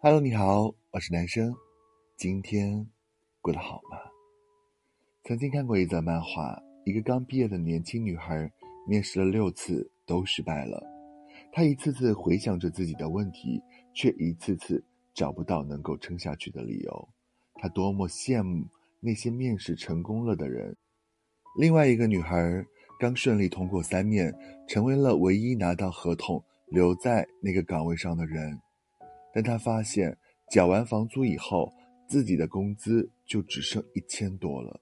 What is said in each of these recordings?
Hello，你好，我是男生，今天过得好吗？曾经看过一则漫画，一个刚毕业的年轻女孩面试了六次都失败了，她一次次回想着自己的问题，却一次次找不到能够撑下去的理由。她多么羡慕那些面试成功了的人。另外一个女孩刚顺利通过三面，成为了唯一拿到合同。留在那个岗位上的人，但他发现缴完房租以后，自己的工资就只剩一千多了。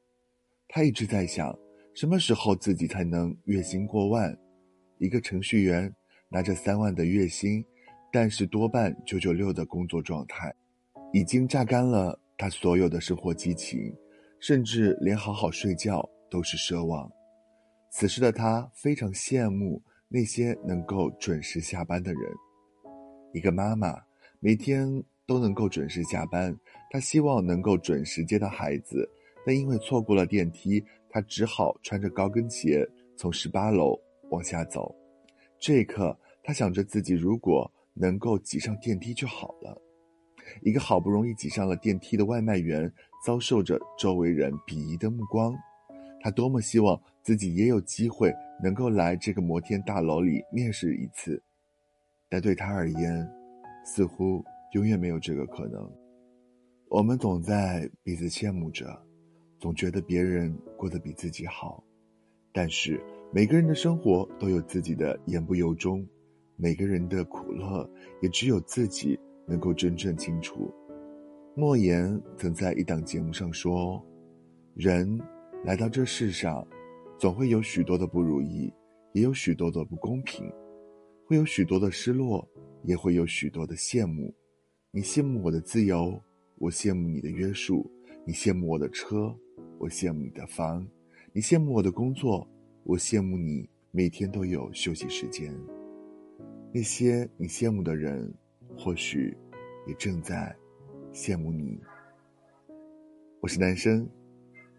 他一直在想，什么时候自己才能月薪过万？一个程序员拿着三万的月薪，但是多半九九六的工作状态，已经榨干了他所有的生活激情，甚至连好好睡觉都是奢望。此时的他非常羡慕。那些能够准时下班的人，一个妈妈每天都能够准时下班，她希望能够准时接到孩子，但因为错过了电梯，她只好穿着高跟鞋从十八楼往下走。这一刻，她想着自己如果能够挤上电梯就好了。一个好不容易挤上了电梯的外卖员，遭受着周围人鄙夷的目光。他多么希望自己也有机会能够来这个摩天大楼里面试一次，但对他而言，似乎永远没有这个可能。我们总在彼此羡慕着，总觉得别人过得比自己好，但是每个人的生活都有自己的言不由衷，每个人的苦乐也只有自己能够真正清楚。莫言曾在一档节目上说：“人。”来到这世上，总会有许多的不如意，也有许多的不公平，会有许多的失落，也会有许多的羡慕。你羡慕我的自由，我羡慕你的约束；你羡慕我的车，我羡慕你的房；你羡慕我的工作，我羡慕你每天都有休息时间。那些你羡慕的人，或许也正在羡慕你。我是男生。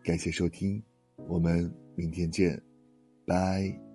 感谢收听，我们明天见，拜。